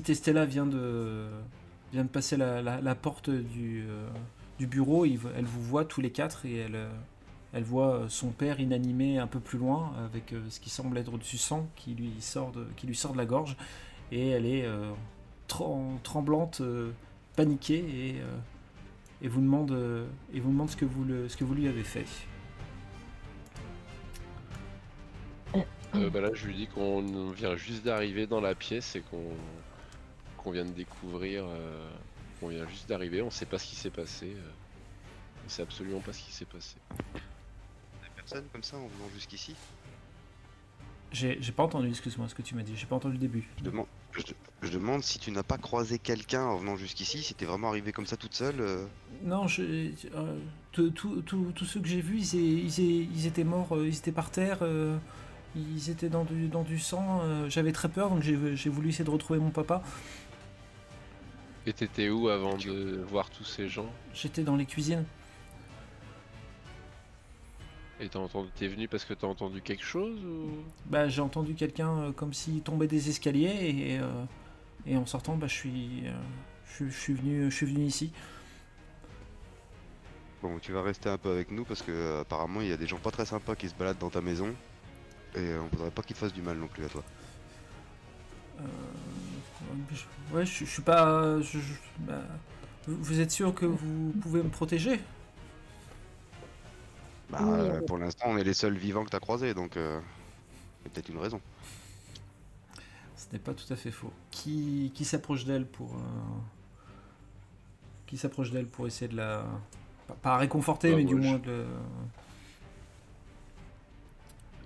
petite Estella vient de, passer la, porte du, euh, bureau. Elle vous voit tous les quatre et elle, euh, voit euh, son père inanimé un peu plus loin avec ce qui semble être du sang qui lui sort de, qui lui sort de la gorge. Et elle est trem- tremblante, paniquée et, vous demande, ce que vous, lui avez fait. Bah là, je lui dis qu'on vient juste d'arriver dans la pièce et qu'on qu'on vient de découvrir. euh, qu'on vient juste d'arriver. On sait pas ce qui s'est passé. euh, on sait absolument pas ce qui s'est passé. Des personnes comme ça en venant jusqu'ici? J'ai pas entendu, excuse-moi, ce que tu m'as dit. J'ai pas entendu le début. je demande, je, je demande si tu n'as pas croisé quelqu'un en venant jusqu'ici, si t'es vraiment arrivé comme ça toute seule. euh, Non, je, euh, tous ceux que j'ai vus, ils, étaient morts, ils étaient par terre, euh, ils étaient dans du, dans du sang. euh, J'avais très peur, donc j'ai voulu essayer de retrouver mon papa. Et t'étais où avant de voir tous ces gens? J'étais dans les cuisines. Et t'as entendu, t'es venu parce que t'as entendu quelque chose ou? Bah, j'ai entendu quelqu'un euh, comme s'il tombait des escaliers et, euh, et en sortant, bah, je suis, euh, je, suis- je suis venu, je suis venu ici. Bon, tu vas rester un peu avec nous parce que euh, apparemment il y a des gens pas très sympas qui se baladent dans ta maison. Et on voudrait pas qu'ils te fassent du mal non plus à toi. Je- ouais, je, je suis pas. je- je- bah, vous êtes sûr que vous pouvez me protéger? Bah, Oui, euh, pour l'instant, on est les seuls vivants que t'as croisés, donc euh, il y a peut-être une raison. Ce n'est pas tout à fait faux. Qui, qui s'approche d'elle pour. euh, Qui s'approche d'elle pour essayer de la. Pas, pas réconforter, Bah, mais du je- moins de.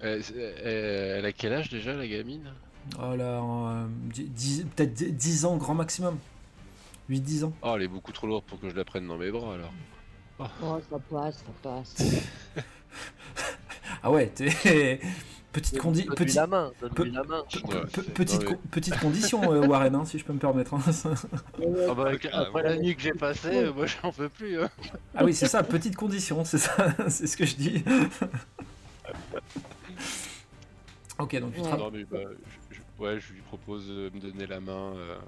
le- c'est- euh, Elle a quel âge déjà la gamine? Oh là, euh, peut-être dix- 10 ans, grand maximum. 8-10 ans. Oh, elle est beaucoup trop lourde pour que je la prenne dans mes bras alors. Oh, ça passe, ça passe. Ah ouais, t'es. Petite, condi Donne-lui petite, la main, pe- la main. pe- petite, petite condition, euh, Warren, hein, si je peux me permettre. hein. Ah bah, Ah, après la nuit que j'ai passée, euh, moi j'en peux plus. hein. ah oui, c'est ça, petite condition, c'est ça, c'est ce que je dis. Ok, donc tu Ouais. rapp- Non mais bah, je, je- ouais, je lui propose de me donner la main euh,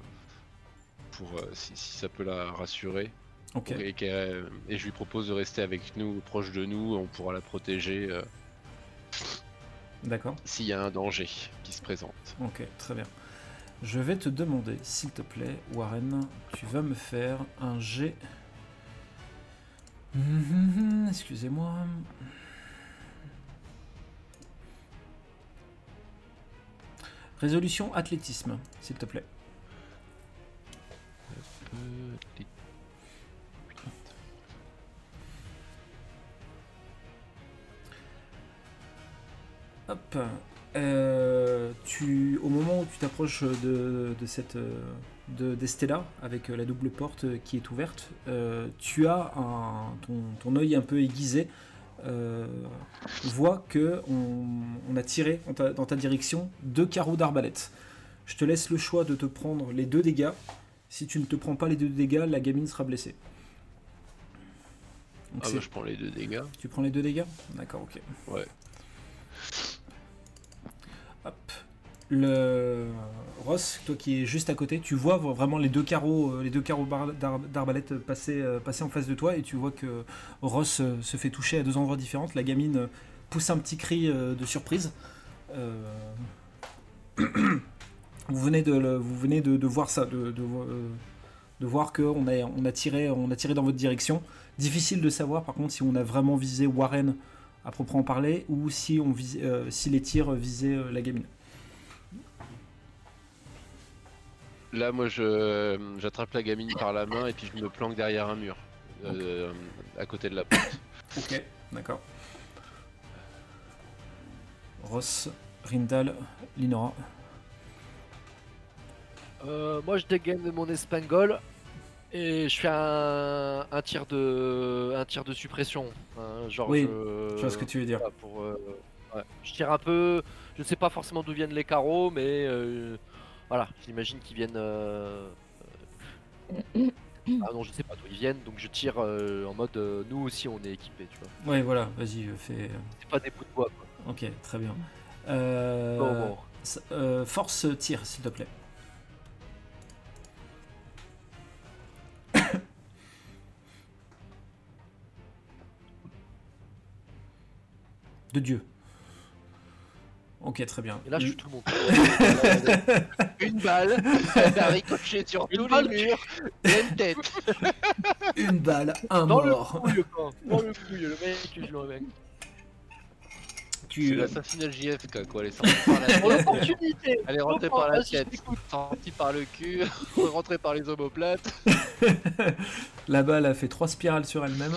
pour euh, si, si ça peut la rassurer. Ok, Et, qu'elle- et je lui propose de rester avec nous, proche de nous, on pourra la protéger euh, d'accord. s'il y a un danger qui se présente. Ok, très bien. Je vais te demander, s'il te plaît, Warren, tu vas me faire un G. Excusez-moi. Résolution athlétisme, s'il te plaît. Hop. Euh, tu, au moment où tu t'approches de, de cette de d'Estella avec la double porte qui est ouverte, euh, tu as ton, ton œil un peu aiguisé euh, voit que on, on a tiré dans ta, dans ta direction deux carreaux d'arbalète. Je te laisse le choix de te prendre les deux dégâts. Si tu ne te prends pas les deux dégâts, la gamine sera blessée. Donc Ah bah je prends les deux dégâts. tu prends les deux dégâts? D'accord, ok. Ouais. Le Ross, toi qui es juste à côté, tu vois vraiment les deux carreaux, euh, les deux carreaux d'arbalète passer, euh, passer en face de toi et tu vois que Ross euh, se fait toucher à deux endroits différents. La gamine pousse un petit cri de surprise. Vous venez de, voir ça, de, de, vo- de voir qu'on a, on a, tiré, dans votre direction. Difficile de savoir par contre si on a vraiment visé Warren à proprement parler ou si, on si les tirs visaient la gamine. Là moi je j'attrape la gamine par la main et puis je me planque derrière un mur. euh, à côté de la porte. Ok, d'accord. Ross, Rindal, Linora. Euh, moi je dégaine mon espingol et je fais un, un tir de un tir de suppression. hein, genre Oui, je, Je vois ce que tu veux dire. pour, euh, ouais. Je tire un peu. Je sais pas forcément d'où viennent les carreaux, mais euh, voilà, j'imagine qu'ils viennent. Euh, euh, ah non, je sais pas d'où ils viennent, donc je tire euh, en mode nous aussi on est équipés, tu vois. Ouais, voilà, vas-y, fais. C'est pas des bouts de bois, quoi. Ok, très bien. Force tir, s'il te plaît. de Dieu. Ok, très bien. Et là, je suis tout le monde. Une balle, elle a ricoché sur Une tous balle. les murs, et une tête. Une balle, un Dans le mort. couille. Dans le couille, le mec, je le mec. C'est Tu, l'assassinat JFK quoi, elle est sortie par la l'opportunité elle est rentrée par la tête, sortie par le cul, rentrée par les omoplates. La balle a fait trois spirales sur elle-même.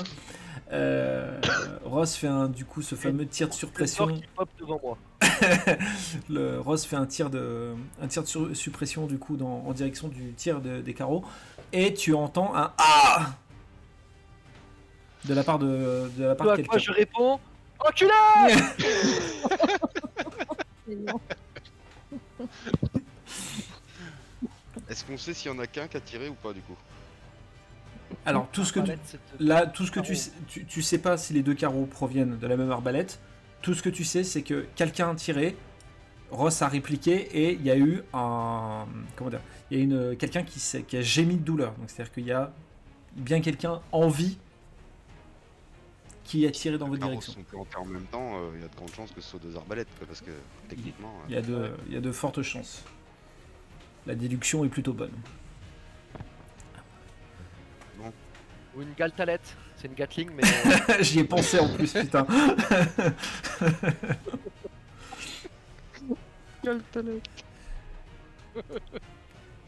Euh, Ross fait un, du coup ce fameux tir de surpression. qui pop devant moi. Le Ross fait un tir de, un tir de sur- suppression du coup dans, en direction du tir de- des carreaux. Et tu entends un Ah de la part de, de la part à quoi je quelqu'un. réponds Enculé. Est-ce qu'on sait s'il y en a qu'un qui a tiré ou pas du coup? Alors tout ce que tu, Là, tout ce que tu, tu, tu sais pas si les deux carreaux proviennent de la même arbalète. Tout ce que tu sais, c'est que quelqu'un a tiré, Ross a répliqué et il y a eu un. Comment dire Il y a une, quelqu'un qui, s'est- qui a gémi de douleur. Donc c'est-à-dire qu'il y a bien quelqu'un en vie qui a tiré dans votre carreaux direction. en même temps, euh, il y a de grandes chances que ce soit deux arbalètes quoi, parce que techniquement. Il y, a de, il y a de fortes chances. La déduction est plutôt bonne. Ou une galtalette. C'est une Gatling, mais. euh, J'y ai pensé en plus, putain.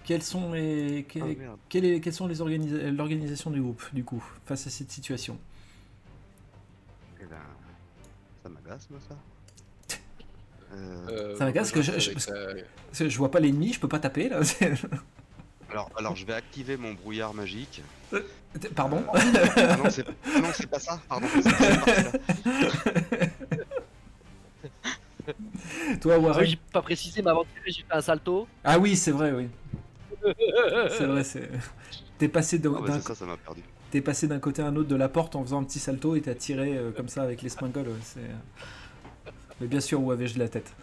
Quels sont les, que- Ah, merde. quelle est- quelles sont les organisa- l'organisation du groupe, du coup, face à cette situation? Eh ben, ça m'agace moi ça. Euh, Ça m'agace que je- je- euh, Parce que je vois pas l'ennemi, je peux pas taper là. alors, alors je vais activer mon brouillard magique. Pardon Ah non, c'est ah pas ça, pardon. Toi, Warren j'ai pas précisé, mais avant de tirer, j'ai fait un salto. Ah oui, c'est vrai, oui. C'est vrai, c'est. T'es passé d'un Ah ouais, d'un- c'est ça, ça m'a perdu. t'es passé d'un côté à un autre de la porte en faisant un petit salto et t'as tiré euh, comme ça avec l'espingole. ouais, c'est... Mais bien sûr, où avais-je de la tête?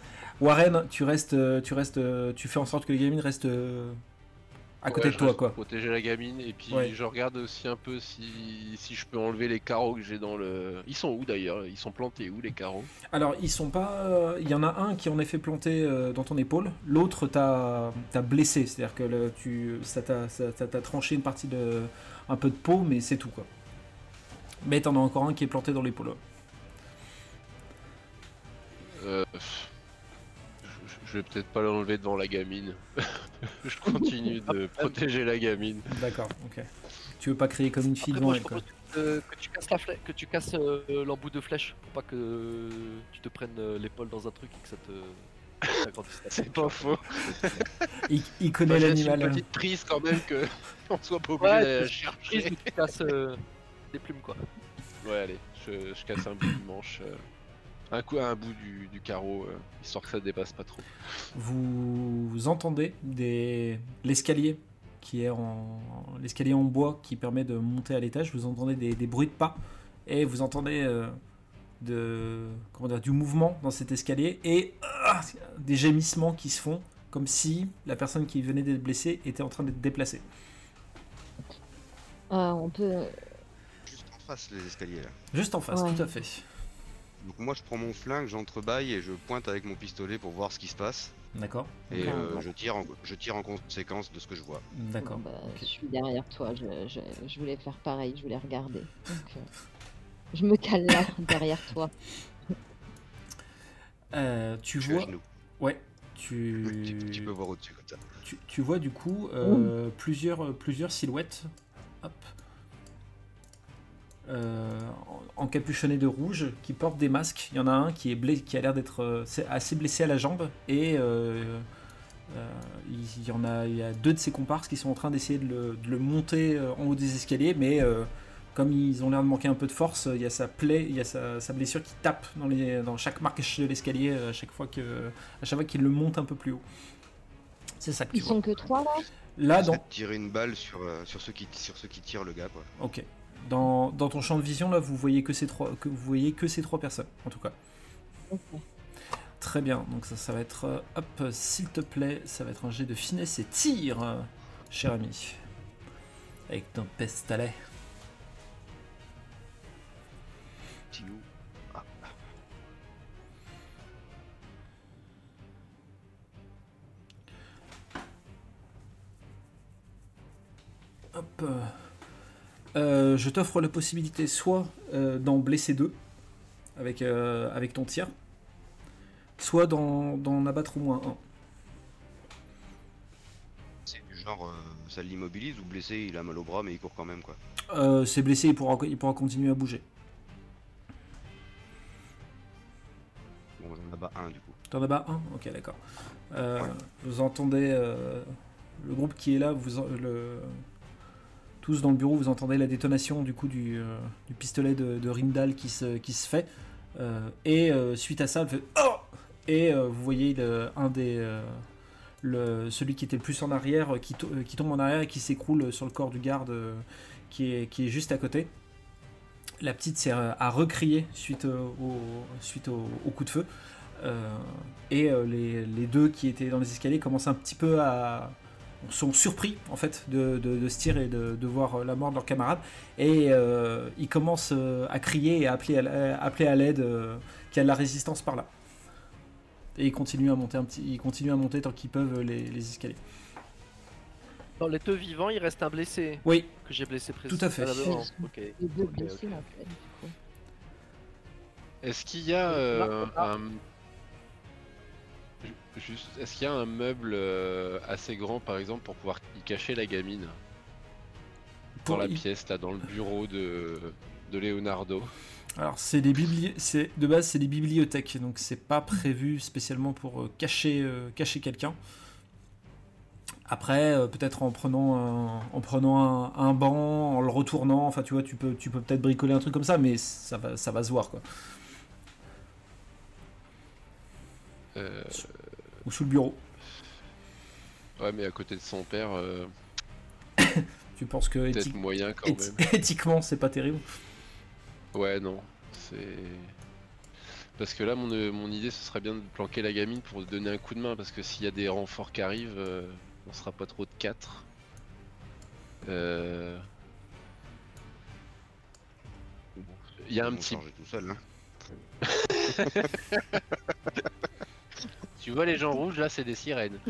Warren, tu restes, euh, tu restes, euh, tu fais en sorte que les gamines restent euh, à côté ouais, de toi, quoi. pour Protéger la gamine et puis Ouais. je regarde aussi un peu si, si je peux enlever les carreaux que j'ai dans le. Ils sont où d'ailleurs? Ils sont plantés où les carreaux? Alors, ils sont pas. euh, Il y en a un qui en est fait planter euh, dans ton épaule, l'autre t'a blessé, c'est-à-dire que le- tu, ça t'a tranché une partie de. un peu de peau, mais c'est tout, quoi. Mais t'en as encore un qui est planté dans l'épaule. Euh, je, vais peut-être pas l'enlever devant la gamine. je continue de protéger la gamine. D'accord, ok. Tu veux pas crier comme une fille Après, devant moi, je elle, quoi. propose que, que tu casses la que tu casses euh, l'embout de flèche pour pas que tu te prennes euh, l'épaule dans un truc et que ça te. C'est pas faux. Il, il connaît laisse l'animal. une petite prise quand même que on soit pas obligé Ouais. Prise chercher. tu casses euh, des plumes quoi. Ouais, allez, je, je casse un bout du manche. Euh, un coup un bout du, du carreau, euh, histoire que ça dépasse pas trop. Vous entendez des l'escalier qui est en l'escalier en bois qui permet de monter à l'étage. Vous entendez des, des bruits de pas et vous entendez euh, de comment dire du mouvement dans cet escalier et ah, des gémissements qui se font comme si la personne qui venait d'être blessée était en train d'être déplacée. Ah, on peut. Juste en face les escaliers là. Juste en face, Ouais. tout à fait. Donc moi je prends mon flingue, j'entrebâille et je pointe avec mon pistolet pour voir ce qui se passe. D'accord, Et euh, je, tire en, je tire en conséquence de ce que je vois. d'accord. Bah. Je suis derrière toi. Je, je, je voulais faire pareil. Je voulais regarder. Donc, euh, je me cale là, derrière toi. Euh, tu Je suis à vois, genoux. ouais, Tu... tu, tu peux voir au-dessus comme ça. tu, tu vois du coup euh, plusieurs, plusieurs silhouettes hop, euh, en- encapuchonnées de rouge qui portent des masques. Il y en a un qui, est blessé, qui a l'air d'être euh, assez blessé à la jambe et euh, euh, il y en a, il y a deux de ses comparses qui sont en train d'essayer de le, de le monter en haut des escaliers, mais euh, comme ils ont l'air de manquer un peu de force, il y a sa plaie, il y a sa, sa blessure qui tape dans, les, dans chaque marche de l'escalier à chaque fois que, à chaque fois qu'il le monte un peu plus haut. C'est ça que tu Ils vois. sont que trois là? Là, dans, tirer une balle sur, euh, sur, ceux qui, sur ceux qui tirent le gars quoi. ok, dans, dans, ton champ de vision, là, vous voyez que ces trois, que vous voyez que ces trois personnes, en tout cas. Très bien. Donc ça, ça va être, euh, hop, s'il te plaît, ça va être un jet de finesse et tir, cher ami, avec ton pestalet. Ah. Hop. Euh, euh, je t'offre la possibilité soit euh, d'en blesser deux avec, euh, avec ton tir, soit d'en abattre au moins un. C'est du genre, ça l'immobilise ou blessé, il a mal au bras mais il court quand même quoi. Euh, c'est blessé, il pourra, il pourra continuer à bouger. Bon, on en abat un du coup. T'en abats un? Ok, d'accord. Ouais. Vous entendez euh, le groupe qui est là, vous le, tous dans le bureau, vous entendez la détonation du coup du, euh, pistolet de, de Rindal qui se, qui se fait. Euh, et euh, suite à ça, Oh Et vous voyez un des. celui qui était le plus en arrière, qui, qui tombe en arrière et qui s'écroule sur le corps du garde qui, est, qui est juste à côté. La petite s'est a recrié suite, au, suite au, coup de feu. Et les, les deux qui étaient dans les escaliers commencent un petit peu à sont surpris en fait de, de, de ce tir et de, de voir euh, la mort de leur camarade et euh, ils commencent euh, à crier et à appeler à, la- à appeler à l'aide euh, qu'il y a de la résistance par là et ils continuent à monter un petit ils continuent à monter tant qu'ils peuvent les, les escaliers Dans les deux vivants, il reste un blessé oui que j'ai blessé Tout à fait. précédemment. Ok. Les deux Ok, blessés ok, en ok. fait. du coup. Est-ce qu'il y a euh, Ah. un. Ju- Juste, est-ce qu'il y a un meuble euh, assez grand par exemple pour pouvoir y cacher la gamine? Pour- dans la pièce là, dans le bureau de, de Leonardo. Alors c'est des bibli- c'est de base c'est des bibliothèques donc c'est pas prévu spécialement pour euh, cacher euh, cacher quelqu'un. Après, peut-être en prenant, un, en prenant un, un banc, en le retournant, enfin tu vois, tu peux, tu peux peut-être bricoler un truc comme ça, mais ça va, ça va se voir quoi. Euh, Ou sous le bureau. ouais, mais à côté de son père, euh, Tu penses que peut-être éthi- moyen quand éthi- même. éthiquement c'est pas terrible? Ouais, non. C'est. Parce que là, mon, euh, mon idée, ce serait bien de planquer la gamine pour donner un coup de main. Parce que s'il y a des renforts qui arrivent, euh, on sera pas trop de 4. Euh... bon, Il y a un petit. tout seul. Hein. Tu vois les gens rouges là, c'est des sirènes.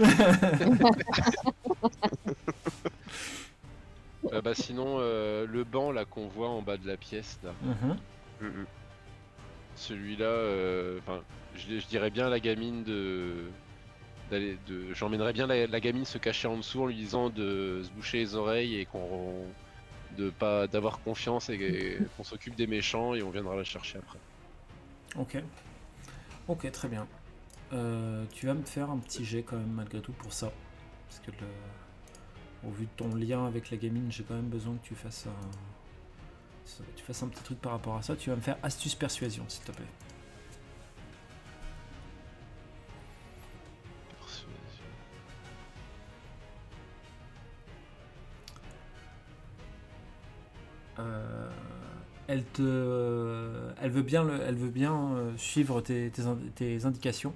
Euh, bah sinon, euh, le banc là qu'on voit en bas de la pièce là, Mhm. Mm, mm. celui-là, euh, enfin, je, je dirais bien à la gamine de. j'emmènerais bien la, la gamine se cacher en dessous en lui disant de se boucher les oreilles et qu'on de pas d'avoir confiance et, et qu'on s'occupe des méchants et on viendra la chercher après. Ok. Ok, très bien. Euh, tu vas me faire un petit jet quand même malgré tout pour ça. Parce que au vu de ton lien avec la gamine, j'ai quand même besoin que tu fasses un... tu fasses un petit truc par rapport à ça. Tu vas me faire astuce persuasion s'il te plaît. Persuasion. Elle te, elle veut bien, le- elle veut bien euh, suivre tes indications,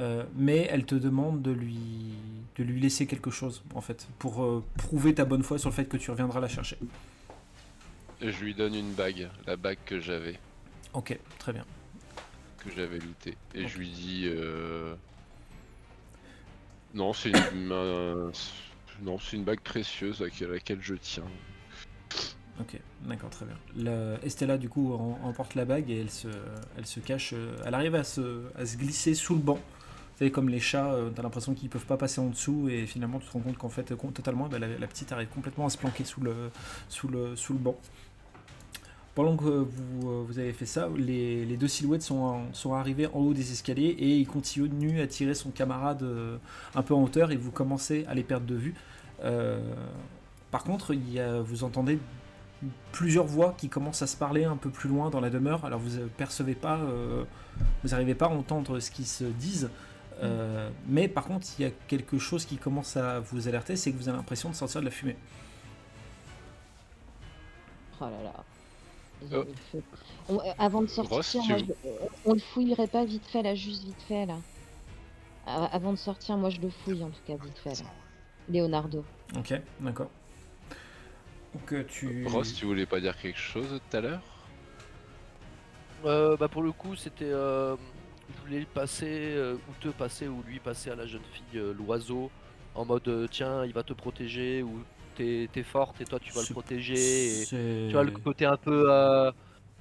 euh, mais elle te demande de lui, de lui laisser quelque chose en fait pour euh, prouver ta bonne foi sur le fait que tu reviendras la chercher. Je lui donne une bague, la bague que j'avais, Ok, très bien. que j'avais lootée. Et je lui dis. euh, Non, c'est une. un- Non, c'est une bague précieuse à laquelle- je tiens. Ok, d'accord, très bien. Estella, du coup, emporte la bague et elle se, elle se cache. Elle arrive à se, à se glisser sous le banc. Savez, comme les chats, euh, t'as l'impression qu'ils peuvent pas passer en dessous et finalement tu te rends compte qu'en fait, totalement, bah, la, petite arrive complètement à se planquer sous le, sous le, sous le banc. Pendant que vous, euh, vous avez fait ça, les, les deux silhouettes sont, sont arrivées en haut des escaliers et ils continuent à tirer son camarade euh, un peu en hauteur et vous commencez à les perdre de vue. Euh, par contre, il y a, vous entendez plusieurs voix qui commencent à se parler un peu plus loin dans la demeure. Alors vous percevez pas, vous n'arrivez pas à entendre ce qu'ils se disent. Euh, mais par contre, il y a quelque chose qui commence à vous alerter, c'est que vous avez l'impression de sortir de la fumée. Oh là là. Oh. On- euh, avant de sortir, moi, je- euh, on le fouillerait pas vite fait là, juste vite fait là. Avant de sortir, moi je le fouille en tout cas vite fait là. Leonardo. Ok, d'accord. Donc euh, tu... Ross, tu voulais pas dire quelque chose tout à l'heure? Euh, bah pour le coup, c'était. Je voulais le passer, euh, ou te passer, ou lui passer à la jeune fille euh, l'oiseau, en mode euh, tiens, il va te protéger, ou t'es forte et toi tu vas le protéger. Et... Tu vois le côté un peu. euh,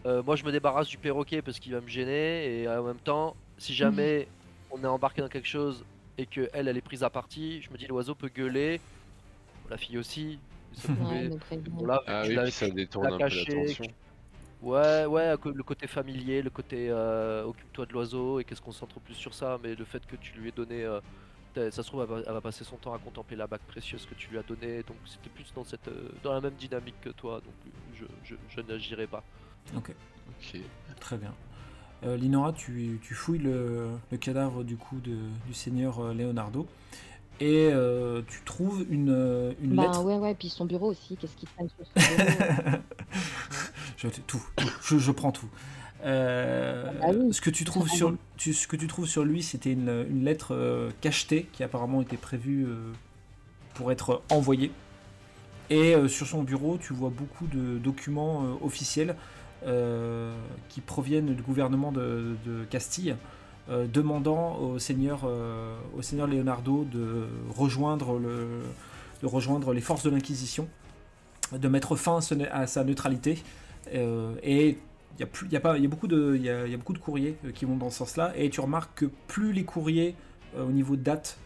euh, moi je me débarrasse du perroquet parce qu'il va me gêner et euh, en même temps, si jamais on est embarqué dans quelque chose et que elle elle est prise à partie, je me dis l'oiseau peut gueuler, la fille aussi. ça Ouais, pouvait-. Bon, là, Ah tu oui, ça détourne un peu caché, l'attention. Ouais, ouais, le côté familier, le côté euh, occupe-toi de l'oiseau et qu'est-ce qu'on se concentre plus sur ça, mais le fait que tu lui aies donné, euh, ça se trouve, elle va, elle va passer son temps à contempler la bague précieuse que tu lui as donnée, donc c'était plus dans cette, euh, dans la même dynamique que toi, donc je, je, je n'agirai pas. Ok, Ok. très bien. Euh, Linora, tu, tu fouilles le, le cadavre du coup de, du seigneur Leonardo et euh, tu trouves une, une Bah lettre. ouais, ouais, puis son bureau aussi, qu'est-ce qu'il traîne sur son bureau? je, tout, tout, je, je prends tout. Euh, Ah oui, ce que tu trouves sur, tu- ce que tu trouves sur lui, c'était une, une lettre euh, cachetée qui apparemment était prévue euh, pour être envoyée. Et sur son bureau, tu vois beaucoup de documents officiels qui proviennent du gouvernement de, de Castille, demandant au seigneur, au seigneur Leonardo de rejoindre, le, de rejoindre les forces de l'Inquisition, de mettre fin à, sa neutralité. Euh, et il y a, y a pas- y a beaucoup de, y a, beaucoup de courriers euh, qui vont dans ce sens-là, et tu remarques que plus les courriers euh, au niveau de date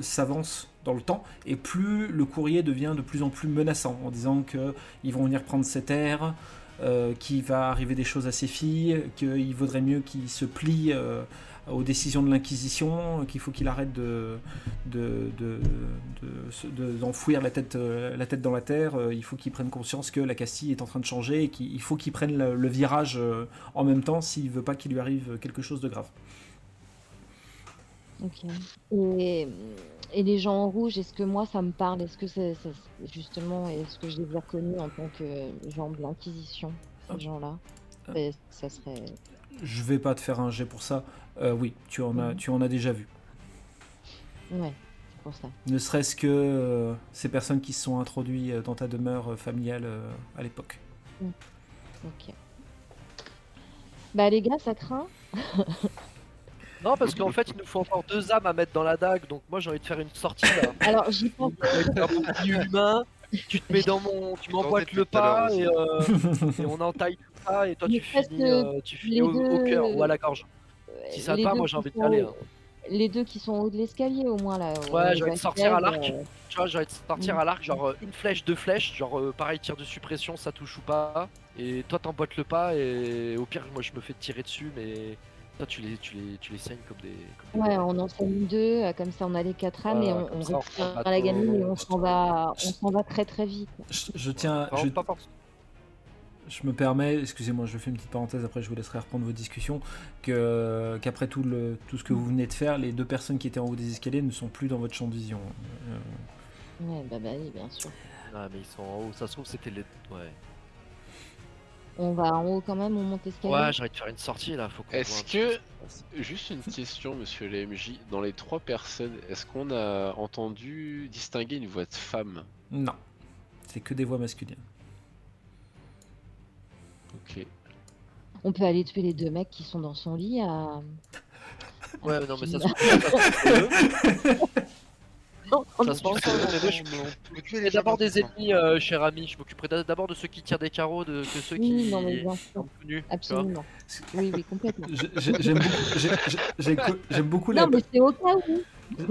s'avancent dans le temps, et plus le courrier devient de plus en plus menaçant, en disant que ils vont venir prendre ses terres, euh, qu'il va arriver des choses à ses filles, qu'il vaudrait mieux qu'il se plie euh, aux décisions de l'Inquisition, qu'il faut qu'il arrête de, de, de- de se- de- d'enfouir la tête, euh, la tête dans la terre, euh, il faut qu'il prenne conscience que la Castille est en train de changer et qu'il il faut qu'il prenne le, le virage euh, en même temps s'il veut pas qu'il lui arrive quelque chose de grave. Ok. Et, et les gens en rouge, est-ce que moi ça me parle? Est-ce que c'est justement, est-ce que je les ai reconnus en tant que gens de l'Inquisition, ces gens-là? Ah. Ça serait. Je vais pas te faire un jet pour ça. Euh, oui, tu en, as, Mhm. tu en as déjà vu. Ouais, c'est pour ça. Ne serait-ce que euh, ces personnes qui se sont introduites dans ta demeure euh, familiale euh, à l'époque. Ok. Bah les gars, ça craint. Non, parce qu'en fait, il nous faut encore deux âmes à mettre dans la dague, donc moi j'ai envie de faire une sortie là. Alors j'y pense. Un humain, tu te mets dans mon. Tu m'emboîtes le pas et, euh, et on entaille tout ça et toi Mais tu finis, euh, tu finis au, cœur ou à la gorge. Si ça te les va, deux moi j'ai qui envie d'y sont- aller. hein. Les deux qui sont au haut de l'escalier au moins là. Ouais, euh, j'ai envie de sortir à l'arc. euh, Tu vois, j'ai envie de partir Mm. à l'arc, genre euh, une flèche, deux flèches, genre euh, pareil, tir de suppression, ça touche ou pas. Et toi t'emboîtes le pas et au pire, moi je me fais tirer dessus, mais toi tu les, tu les, tu les saignes comme des. Comme des- Ouais, on en enseigne deux, euh, comme ça on a les quatre âmes Ouais, et on, on ça, récupère la gamine et on s'en va, on s'en va très très vite. Je, je tiens, Non, je, pas forcément. Je me permets, excusez-moi, je fais une petite parenthèse, après je vous laisserai reprendre vos discussions, que, qu'après tout, le, tout ce que vous venez de faire, les deux personnes qui étaient en haut des escaliers ne sont plus dans votre champ de vision. Euh, Ouais, bah, bah oui, bien sûr. Ah, mais ils sont en haut, ça se trouve c'était les. Ouais. On va en haut quand même, on monte l'escalier. Ouais, j'ai envie de faire une sortie là, faut qu'on Est-ce que-. Juste une question, monsieur l'MJ. Dans les trois personnes, est-ce qu'on a entendu distinguer une voix de femme? Non, c'est que des voix masculines. Ok. On peut aller tuer les deux mecs qui sont dans son lit à. Ouais, mais non, mais ça se trouve. Non, on Ça se pense- je m'occuperai d'abord des ennemis, euh, cher ami. Je m'occuperai d'a- d'abord de ceux qui tirent des carreaux, de que ceux qui Oui, non, mais bien sûr, sont tout nus. tu vois. absolument. Oui, oui, complètement. J'ai- j'ai- J'aime beaucoup, j'aime beaucoup la, Non, mais c'est au cas où.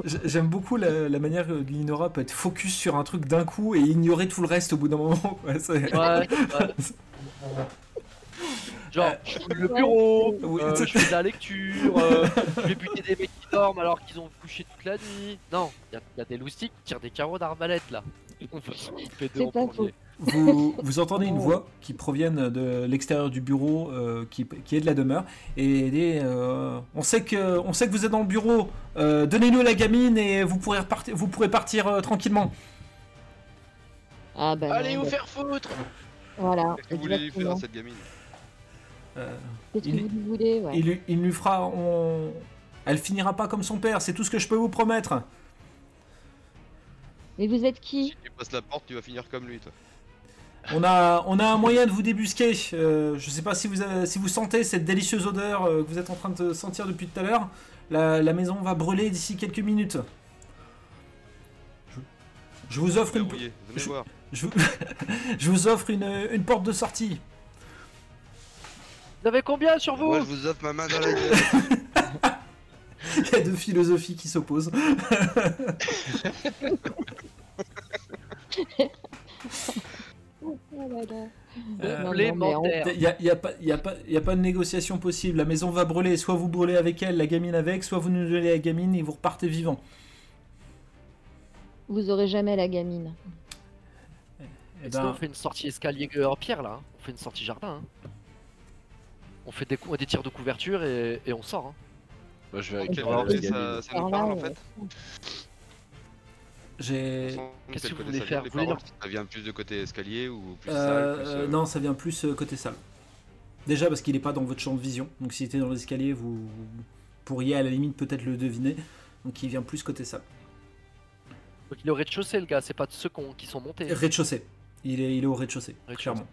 j'ai- j'aime beaucoup la, la manière que Linora peut être focus sur un truc d'un coup et ignorer tout le reste au bout d'un moment. quoi. C'est- Ouais, ouais. Genre, Euh, je fouille le bureau, Oui, euh, je fais de la lecture, euh, je vais buter des mecs qui dorment alors qu'ils ont couché toute la nuit. Non, il y, a- y a des loustiques qui tirent des carreaux d'arbalète là. On va s'en occuper d'eux C'est en pas premier. vous, vous entendez une voix qui provient de l'extérieur du bureau, euh, qui, qui est de la demeure, et elle est, euh, on, sait que, on sait que vous êtes dans le bureau, euh, donnez-nous la gamine et vous pourrez, repartir, vous pourrez partir euh, tranquillement. Ah, bah. Allez vous bah, faire foutre Voilà. Qu'est-ce que vous voulez lui faire exactement. à cette gamine? Euh, Qu'est-ce que il- vous lui voulez ouais. il, lui- il lui fera, on... elle finira pas comme son père, c'est tout ce que je peux vous promettre. Mais vous êtes Si qui tu passes la porte, tu vas finir comme lui, toi. On a, on a un moyen de vous débusquer. Euh, je sais pas si vous, avez- si vous sentez cette délicieuse odeur euh, que vous êtes en train de sentir depuis tout à l'heure. La, la maison va brûler d'ici quelques minutes. Je, Je vous offre une, je- voir. je vous, je vous offre une, une porte de sortie. Vous avez combien sur vous Moi, je vous offre ma main dans la gueule. Il y a deux philosophies qui s'opposent. Oh. Euh, menteur. Il n'y a, y a pas- y a pas- y a pas de négociation possible. La maison va brûler. Soit vous brûlez avec elle, la gamine avec, soit vous nous donnez la gamine et vous repartez vivant. Vous aurez jamais la gamine. Eh Sinon, ben, on fait une sortie escalier euh, en pierre là. On fait une sortie jardin. hein. On fait des, cou- des tirs de couverture et, et on sort. hein. Moi, je vais la ça- nous parle, en fait. j'ai. Qu'est-ce que vous voulez faire? Vous paroles Ça vient plus de côté escalier ou plus Euh, salle plus, euh, Non, ça vient plus euh, côté salle. Déjà parce qu'il n'est pas dans votre champ de vision. Donc s'il était dans l'escalier, vous, vous pourriez à la limite peut-être le deviner. Donc il vient plus côté salle. Donc il est au rez-de-chaussée le gars, c'est pas de ceux qui sont montés. Rez-de-chaussée. Il est, il est au rez-de-chaussée, Rez-de-chaussée. clairement.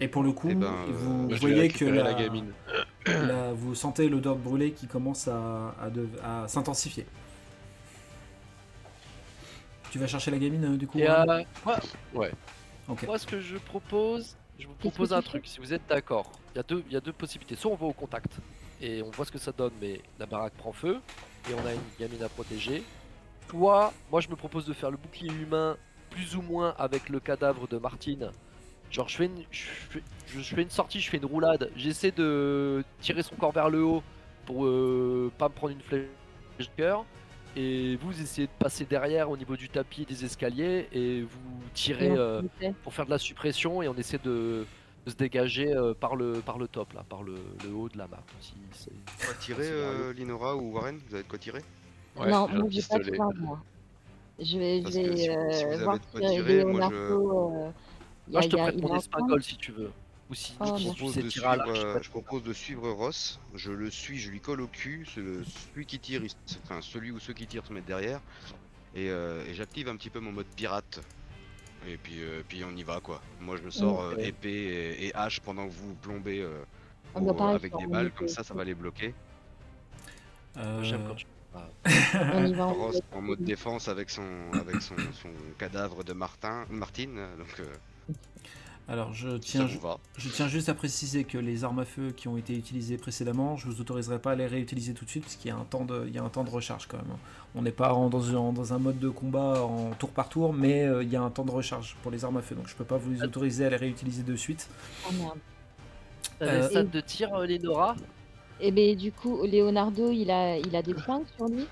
Et pour le coup, Eh ben, euh, vous vais voyez que la, la gamine. la- vous sentez l'odeur de brûlé qui commence à, à de- à s'intensifier. Tu vas chercher la gamine euh, du coup Et euh, moi, Ok. moi, ce que je propose, je vous propose un truc, si vous êtes d'accord. Il y, a deux- il y a deux possibilités. Soit on va au contact et on voit ce que ça donne, mais la baraque prend feu et on a une gamine à protéger. Soit, moi je me propose de faire le bouclier humain plus ou moins avec le cadavre de Martine. Genre je fais une, je fais, je- je fais une sortie, je fais une roulade, j'essaie de tirer son corps vers le haut pour euh, pas me prendre une flèche de cœur. Et vous essayez de passer derrière au niveau du tapis et des escaliers et vous tirez euh, pour faire de la suppression et on essaie de, de se dégager euh, par, le, par le top là, par le, le haut de la map. Si c'est- Quoi tirer, euh, Linora ou Warren Vous avez de quoi tirer? Ouais, non, moi j'ai pas de moi. Je vais, je vais si- si vous euh, voir tirer, je- euh, Moi je te y a- prête mon espingole si tu veux. Ou si Oh. Je tu propose, de suivre, l'arc, je euh, prête je mon propose de suivre Ross, je le suis, je lui colle au cul, celui qui tire, enfin celui ou ceux qui tirent se mettent derrière, et, euh, et j'active un petit peu mon mode pirate. Et puis, euh, puis on y va quoi. Moi je me sors euh, épée et, et hache pendant que vous plombez euh, au- pas avec des balles, comme ça ça va les bloquer. Euh, J'aime quand tu. On y va en Ross en mode défense avec son avec son, son cadavre de Martin, Martine, donc euh, Alors je ça tiens, je tiens juste à préciser que les armes à feu qui ont été utilisées précédemment, je vous autoriserai pas à les réutiliser tout de suite parce qu'il y a un temps de, il y a un temps de recharge quand même. hein. On n'est pas en- dans, un, dans un mode de combat en tour par tour, mais euh, il y a un temps de recharge pour les armes à feu, donc je peux pas vous les autoriser à les réutiliser de suite. Oh, merde. T'as Euh, des stats de tir, euh, Lénora Et ben du coup, Leonardo, il a, il a des flingues sur lui?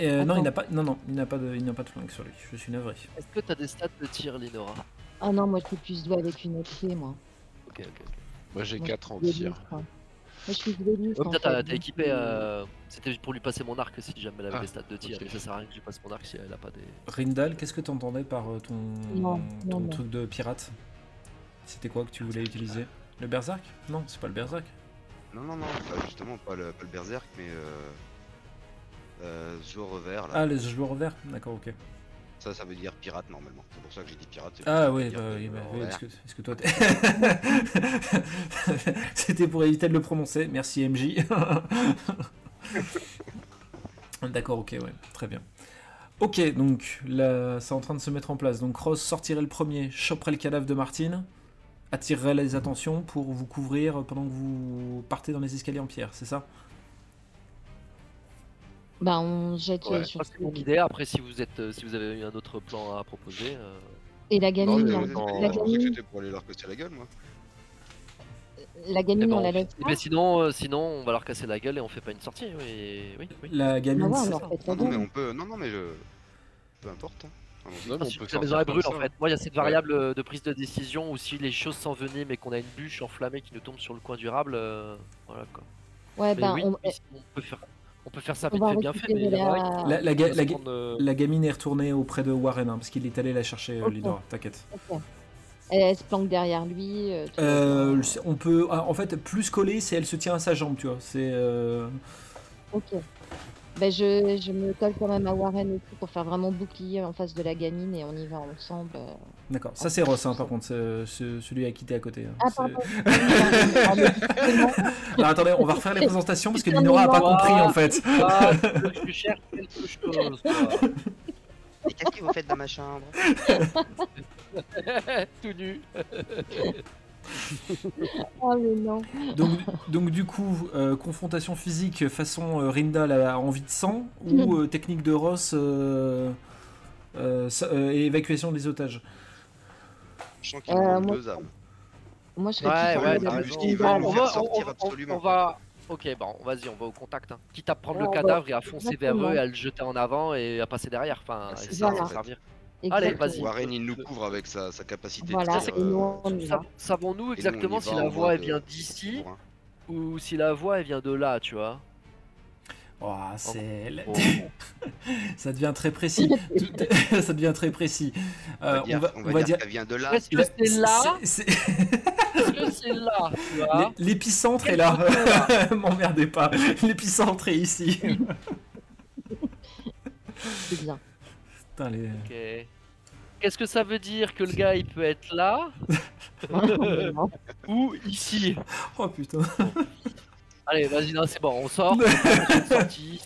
Euh, non, il n'a pas, non, non, il n'a pas de, il n'a pas de flingue sur lui. Je suis navré. Est-ce que t'as des stats de tir, Lénora Ah non, moi je fais plus doué avec une épée, moi. Ok, ok. ok. Moi, j'ai Moi, 4 en tir. Moi je suis dueliste. Peut-être t'as équipé. euh, C'était pour lui passer mon arc si jamais elle avait Ah, des stats de tir. ok. Mais ça sert à rien que je lui passe mon arc si elle a pas des. Rindal, qu'est-ce que tu entendais par euh, ton, Non, ton non, non. truc de pirate? C'était quoi que tu voulais utiliser? Le berserk? Non, c'est pas le berserk. Non non non, pas- justement pas le, pas le berserk mais euh, euh, ce revers là. Ah, les joueurs verts D'accord, ok. Ça, ça veut dire pirate normalement. C'est pour ça que j'ai dit pirate. Ah oui, bah, oui, bah, oui, revers. est-ce que, toi t'es... C'était pour éviter de le prononcer, merci MJ. D'accord, ok, ouais, très bien. Ok, donc là, c'est en train de se mettre en place. Donc Ross sortirait le premier, choperait le cadavre de Martine, attirerait les attentions pour vous couvrir pendant que vous partez dans les escaliers en pierre, c'est ça? Bah on jette Ouais, euh, sur C'est mon idée. Après, si vous êtes, euh, si vous avez un autre plan à proposer. euh, Et la Non, gamine, mais on- la gamine, c'était pour aller leur casser la gueule moi. la eh gamine, ben, on on la laisse eh pas. ben, sinon, euh, sinon, on va leur casser la gueule et on fait pas une sortie. Oui, oui, oui. La Ah gamine, ouais, c'est- leur fait Non, la non mais on peut. Non non mais je. Peu importe. hein. Non, mais Ah, on peut comme brûle ça, en fait. Moi, il y a cette Ouais. variable euh, de prise de décision où si les choses s'enveniment et qu'on a une bûche enflammée qui nous tombe sur le coin durable, euh, voilà quoi. Ouais, Mais ben oui, on, oui, on peut faire, on peut faire ça vite fait bien fait. Mais la... La, la ga- va se la ga- prendre, euh, la gamine est retournée auprès de Warren, hein, parce qu'il est allé la chercher, euh, Ok. Lidora, t'inquiète. Elle, elle se planque derrière lui. euh, Euh, on peut, ah, en fait, plus coller, c'est elle se tient à sa jambe, tu vois. C'est, euh, Ok. Ben, je, je me colle quand même à Warren pour faire vraiment bouclier en face de la gamine et on y va ensemble. euh. D'accord. Ça, c'est Ross, hein, par contre, celui à qui t'es à côté. hein. Ah, pardon. Ah, Alors, attendez, on va refaire les présentations parce que Nino a pas compris en fait. Ah, je cherche quelque chose. qu'est-ce que vous faites dans ma chambre? Tout nu. Ah, mais non. Donc, donc du coup, euh, confrontation physique façon euh, Rindal a envie de sang ou euh, technique de Ross euh, euh, euh, et évacuation des otages? Je sens qu'il Euh, manque moi- deux âmes. Moi, je serais Ouais, ouais, veulent On va, sortir on, on- absolument. on va. Ok, bon, vas-y, on va au contact. Hein. Quitte à prendre le Ouais, va- cadavre et à foncer vers eux et à le jeter en avant et à passer derrière. Enfin, Ah, ça, fait. servir. Allez, vas-y. Warren, il nous couvre avec sa, sa capacité Voilà, de euh. Savons-nous exactement si la voix elle vient euh, d'ici ou si la voix elle vient de là, tu vois Oh, c'est... Ça devient très précis. Tout- Ça devient très précis. On Euh, va dire, on va dire qu'elle vient de là. Est-ce que c'est là Est-ce que c'est là L'épicentre est là. M'emmerdez pas. L'épicentre est ici. C'est bien. Putain, les... Ok. Qu'est-ce que ça veut dire que le gars il peut être là ou ici Oh putain. Allez, vas-y, non, c'est bon, on sort. on sorti,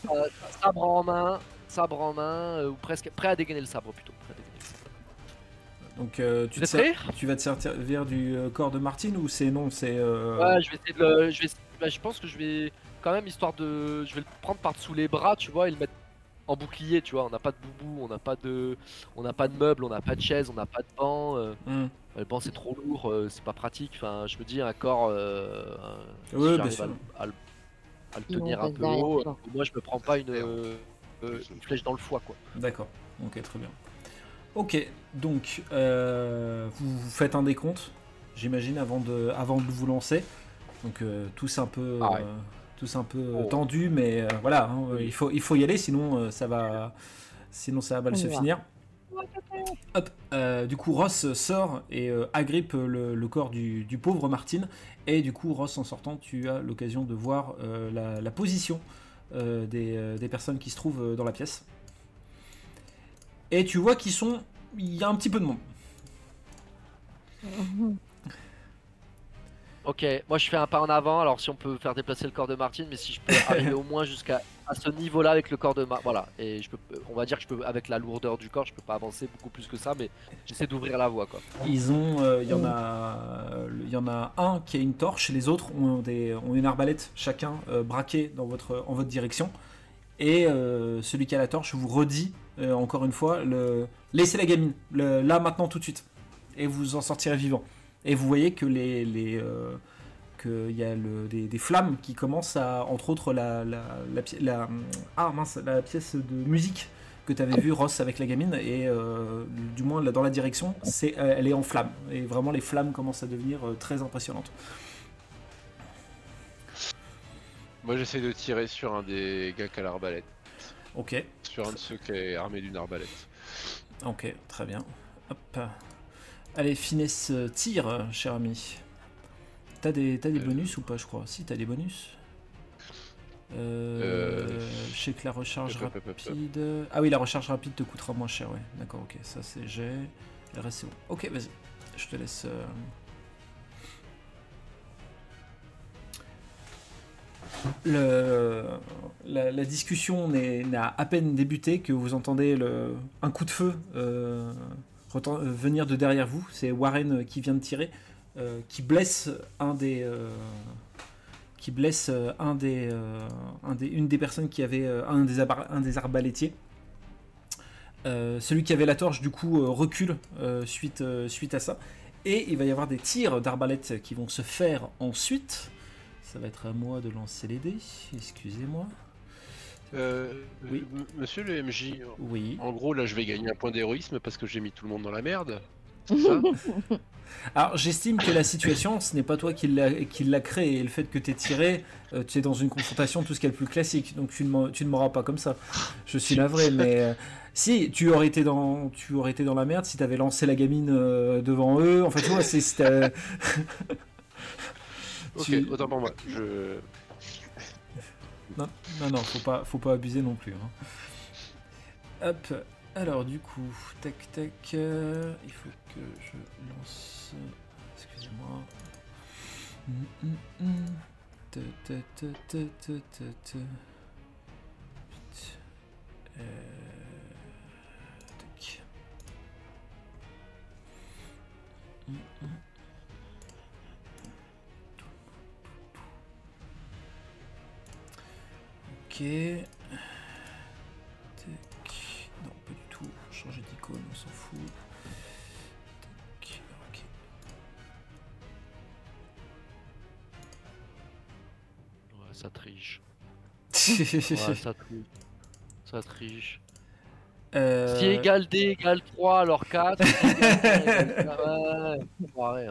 sabre en main, sabre en main, euh, ou presque prêt à dégainer le sabre plutôt. prêt à dégainer le sabre. Donc euh, tu, Vous te êtes ser- prêts tu vas te servir du euh, corps de Martine ou c'est non c'est euh, Ouais, je vais essayer de le. Je, vais... bah, je pense que je vais quand même, histoire de. Je vais le prendre par-dessous les bras, tu vois, et le mettre en bouclier, tu vois. On n'a pas de boubou, on n'a pas de. On n'a pas de meubles, on n'a pas de chaise, on n'a pas de banc. euh, hmm. Le banc c'est trop lourd, euh, c'est pas pratique. Enfin, je me dis un corps. Euh, un- Ouais, si bien j'arrive sûr. à, le- à le- à le Sinon, tenir on un peu derrière haut, moi je me prends pas une, euh, euh, une flèche dans le foie quoi. D'accord. Ok, très bien. Ok, donc euh, vous, vous faites un décompte, j'imagine, avant de, avant de vous lancer. Donc euh, tous un peu, Ah ouais. Euh, tous un peu euh, Oh. tendus, mais euh, voilà, hein, Oui. il faut, il faut y aller, sinon euh, ça va, sinon ça va mal se va. finir. Hop, euh, du coup Ross sort et euh, agrippe le, le corps du, du pauvre Martine. Et du coup Ross en sortant, tu as l'occasion de voir euh, la, la position euh, des, euh, des personnes qui se trouvent euh, dans la pièce. Et tu vois qu'ils sont, il y a un petit peu de monde. Ok, moi je fais un pas en avant, alors si on peut faire déplacer le corps de Martine, mais si je peux arriver au moins jusqu'à à ce niveau-là avec le corps de Martine, voilà, et je peux, on va dire que je peux, avec la lourdeur du corps, je peux pas avancer beaucoup plus que ça, mais j'essaie d'ouvrir la voie quoi. Ils ont, euh, il y en a, il y en a un qui a une torche, les autres ont des, ont une arbalète, chacun euh, braqué dans votre, en votre direction. Et euh, celui qui a la torche vous redit encore une fois, le, laissez la gamine, le- là maintenant tout de suite, et vous en sortirez vivant. Et vous voyez que les, les euh, qu'il y a le- des, des flammes qui commencent à, entre autres la, la, la, la- ah mince, la pièce de musique que tu avais vu Ross avec la gamine et euh, du moins là, dans la direction, c'est euh, elle est en flammes et vraiment les flammes commencent à devenir très impressionnantes. Moi j'essaie de tirer sur un des gars qui a l'arbalète. Ok, Sur un de ceux qui est armé d'une arbalète. ok, très bien. Hop. Allez, finesse euh, tire, euh, cher ami. T'as des, t'as des Euh. bonus ou pas, je crois? Si, t'as des bonus. Euh, Euh, Je sais que la recharge hop, hop, hop, hop. rapide. Ah oui, la recharge rapide te coûtera moins cher, ouais. D'accord, ok, ça c'est j'ai. Le reste c'est bon. Ok, vas-y. Je te laisse. euh, Le, la, la discussion n'est- n'a à peine débuté que vous entendez le, un coup de feu euh, venir de derrière vous. C'est Warren euh, qui vient de tirer, euh, qui blesse un des, euh, qui blesse euh, un des, euh, un des- une des personnes qui avait euh, un des, un des arbalétiers. Euh, celui qui avait la torche du coup euh, recule euh, suite, euh, suite à ça. Et il va y avoir des tirs d'arbalète qui vont se faire ensuite. Ça va être à moi de lancer les dés, excusez-moi. Euh, Oui. Monsieur le MJ, Oui. en gros là je vais gagner un point d'héroïsme parce que j'ai mis tout le monde dans la merde. C'est ça Alors j'estime que la situation, ce n'est pas toi qui l'a créée. Et le fait que tu es tiré, euh, tu es dans une confrontation, tout ce qui est le plus classique. Donc tu ne m'en- tu ne m'auras pas comme ça. Je suis navré, mais euh, si tu aurais été dans, tu aurais été dans la merde si tu avais lancé la gamine euh, devant eux. Enfin tu vois, c'est Ok, Tu- autant pour moi. Je... Non, non, non, faut pas, faut pas abuser non plus. hein. Hop, alors du coup, tac tac, euh, il faut que je lance. Excusez-moi. Ok. Non, pas du tout. Changer d'icône, on s'en fout. Ok. Ouais, ça triche. Ouais, ça triche. Ça triche. Euh, Si égale D égale 3 alors 4. ouais.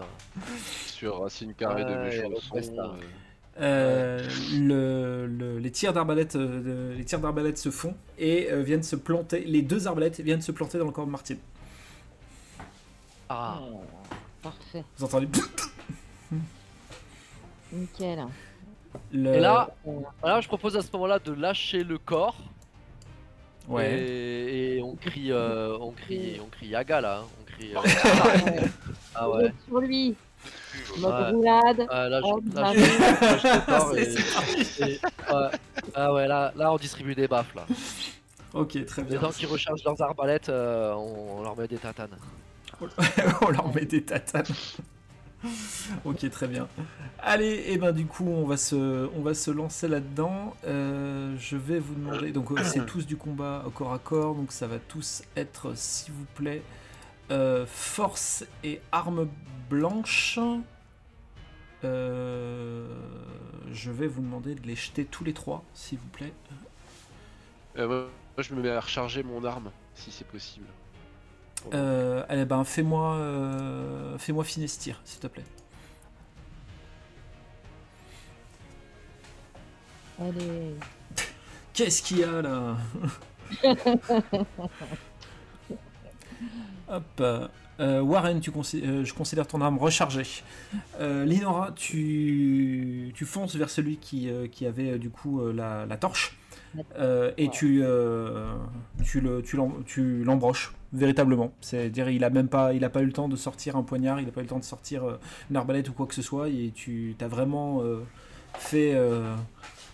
Sur racine carrée de Ouais, mes chansons. Euh, le- le- les tirs d'arbalète euh, les tirs d'arbalète se font et euh, viennent se planter les deux arbalètes viennent se planter dans le corps de Martine Ah, Oh, parfait, vous entendez nickel. le... Et là, alors je propose à ce moment-là de lâcher le corps. ouais Et, et on crie, euh, on crie, on crie Yaga là. hein. On crie. euh, Ouais. ah ouais. Sur lui, mode Ouais. roulade. Ah, là, je, là, je- ouais. Ah ouais, là, là on distribue des baffes là. ok très Les bien gens qui rechargent leurs arbalètes, euh, on, on leur met des tatanes. on leur met des tatanes ok très bien allez et ben du coup on va se on va se lancer là dedans je vais vous demander donc euh, c'est tous du combat au corps à corps donc ça va tous être s'il vous plaît euh, force et arme blanche Euh, je vais vous demander de les jeter tous les trois s'il vous plaît euh, moi, moi, je me mets à recharger mon arme, si c'est possible. euh, allez ben fais-moi euh, fais-moi finestir s'il te plaît Allez. Qu'est-ce qu'il y a là? Hop. euh, Warren, tu euh, je considère ton arme rechargée. Euh, Linora, tu, tu fonces vers celui qui, qui avait du coup la, la torche. Et tu, tu le- tu l'em- tu l'embroches véritablement. C'est-à-dire il a même pas, il a pas eu le temps de sortir un poignard, il a pas eu le temps de sortir une arbalète ou quoi que ce soit. Et tu as vraiment fait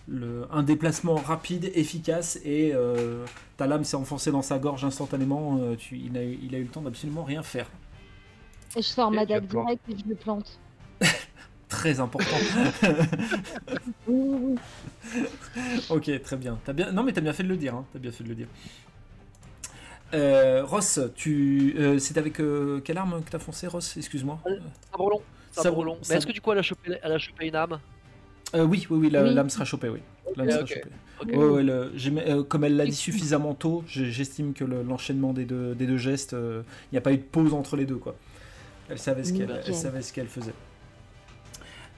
le- un déplacement rapide, efficace, et euh, ta lame s'est enfoncée dans sa gorge instantanément. euh, tu- il, a eu, il a eu le temps d'absolument rien faire. Et je sors Et ma dague planter. direct et je le plante. Très important. Ok, très bien. Non, mais t'as bien fait de le dire. Hein. T'as bien fait de le dire. Euh, Ross, tu, euh, c'est avec euh, quelle arme que t'as foncé, Ross? Excuse-moi. Sabre long. Sabre long. Mais est-ce que du coup elle a chopé, elle a chopé une âme Euh, oui, oui, oui, la Oui. lame sera chopée, oui. Sera chopée. Ouais, ouais, le- euh, comme elle l'a dit suffisamment tôt, j'estime que le- l'enchaînement des deux, des deux gestes, il n'y a pas eu de pause entre les deux, quoi. Elle savait ce qu'elle faisait.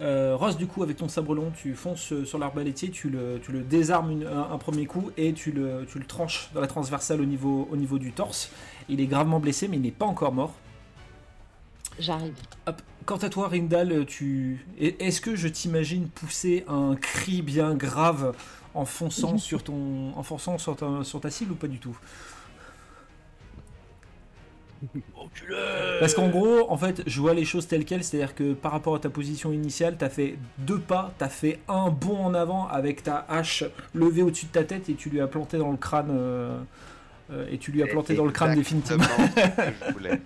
Euh, Ross, du coup, avec ton sabre long, tu fonces euh, sur l'arbalétier, tu le, tu le désarmes une- un, un premier coup et tu le, tu le tranches dans la transversale au niveau, au niveau du torse. Il est gravement blessé, mais il n'est pas encore mort. J'arrive. Hop. Quant à toi, Rindal, tu... est- est-ce que je t'imagine pousser un cri bien grave en fonçant sur ton, en fonçant sur ta, sur ta cible ou pas du tout? Parce qu'en gros, en fait, je vois les choses telles quelles, c'est-à-dire que par rapport à ta position initiale, t'as fait deux pas, t'as fait un bond en avant avec ta hache levée au-dessus de ta tête et tu lui as planté dans le crâne. euh, euh, et tu lui as planté dans le crâne définitivement. Exactement ce que je voulais.